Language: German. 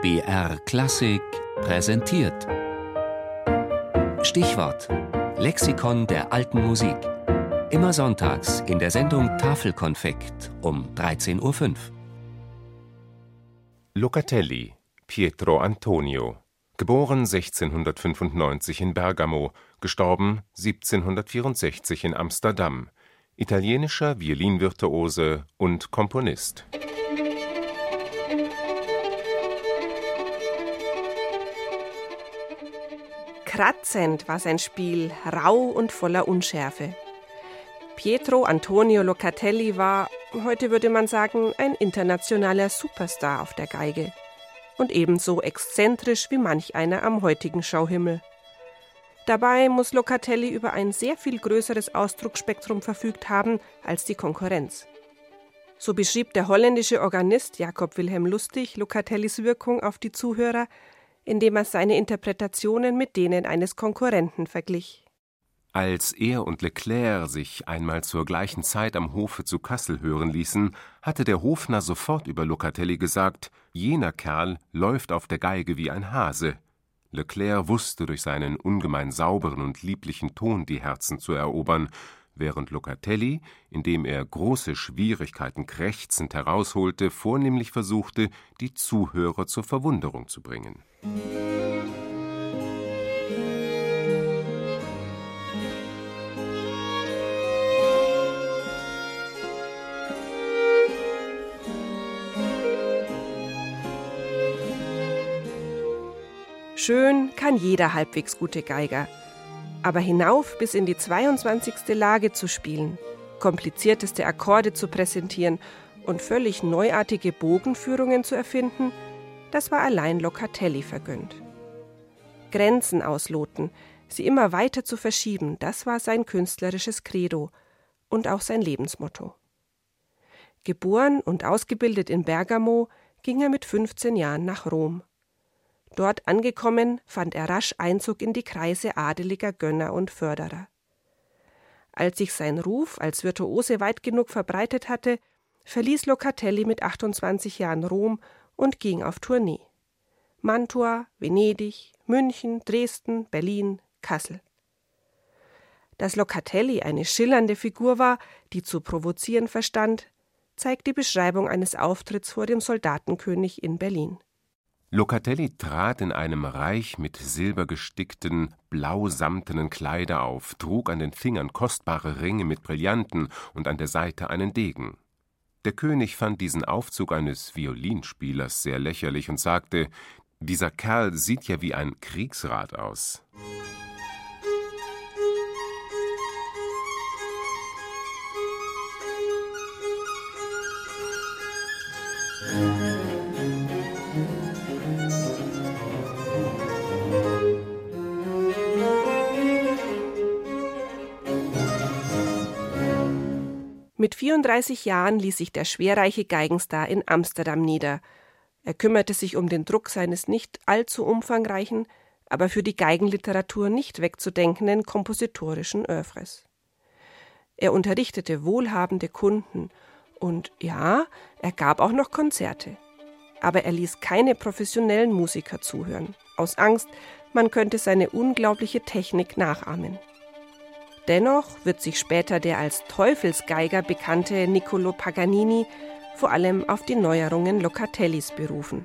BR Klassik präsentiert. Stichwort: Lexikon der alten Musik. Immer sonntags in der Sendung Tafelkonfekt um 13.05 Uhr. Locatelli, Pietro Antonio. Geboren 1695 in Bergamo, gestorben 1764 in Amsterdam. Italienischer Violinvirtuose und Komponist. Kratzend war sein Spiel, rau und voller Unschärfe. Pietro Antonio Locatelli war, heute würde man sagen, ein internationaler Superstar auf der Geige. Und ebenso exzentrisch wie manch einer am heutigen Schauhimmel. Dabei muss Locatelli über ein sehr viel größeres Ausdrucksspektrum verfügt haben als die Konkurrenz. So beschrieb der holländische Organist Jakob Wilhelm Lustig Locatellis Wirkung auf die Zuhörer indem er seine Interpretationen mit denen eines Konkurrenten verglich. Als er und Leclerc sich einmal zur gleichen Zeit am Hofe zu Kassel hören ließen, hatte der Hofner sofort über Locatelli gesagt, jener Kerl läuft auf der Geige wie ein Hase. Leclerc wusste durch seinen ungemein sauberen und lieblichen Ton die Herzen zu erobern, während Locatelli, indem er große Schwierigkeiten krächzend herausholte, vornehmlich versuchte, die Zuhörer zur Verwunderung zu bringen. Schön kann jeder halbwegs gute Geiger, aber hinauf bis in die 22. Lage zu spielen, komplizierteste Akkorde zu präsentieren und völlig neuartige Bogenführungen zu erfinden, das war allein Locatelli vergönnt. Grenzen ausloten, sie immer weiter zu verschieben, das war sein künstlerisches Credo und auch sein Lebensmotto. Geboren und ausgebildet in Bergamo, ging er mit 15 Jahren nach Rom. Dort angekommen, fand er rasch Einzug in die Kreise adeliger Gönner und Förderer. Als sich sein Ruf als Virtuose weit genug verbreitet hatte, verließ Locatelli mit 28 Jahren Rom und ging auf Tournee. Mantua, Venedig, München, Dresden, Berlin, Kassel. Dass Locatelli eine schillernde Figur war, die zu provozieren verstand, zeigt die Beschreibung eines Auftritts vor dem Soldatenkönig in Berlin. Locatelli trat in einem reich mit Silber gestickten, blau-samtenen Kleider auf, trug an den Fingern kostbare Ringe mit Brillanten und an der Seite einen Degen. Der König fand diesen Aufzug eines Violinspielers sehr lächerlich und sagte, dieser Kerl sieht ja wie ein Kriegsrat aus. Mit 34 Jahren ließ sich der schwerreiche Geigenstar in Amsterdam nieder. Er kümmerte sich um den Druck seines nicht allzu umfangreichen, aber für die Geigenliteratur nicht wegzudenkenden kompositorischen Œuvres. Er unterrichtete wohlhabende Kunden und ja, er gab auch noch Konzerte. Aber er ließ keine professionellen Musiker zuhören, aus Angst, man könnte seine unglaubliche Technik nachahmen. Dennoch wird sich später der als Teufelsgeiger bekannte Niccolo Paganini vor allem auf die Neuerungen Locatellis berufen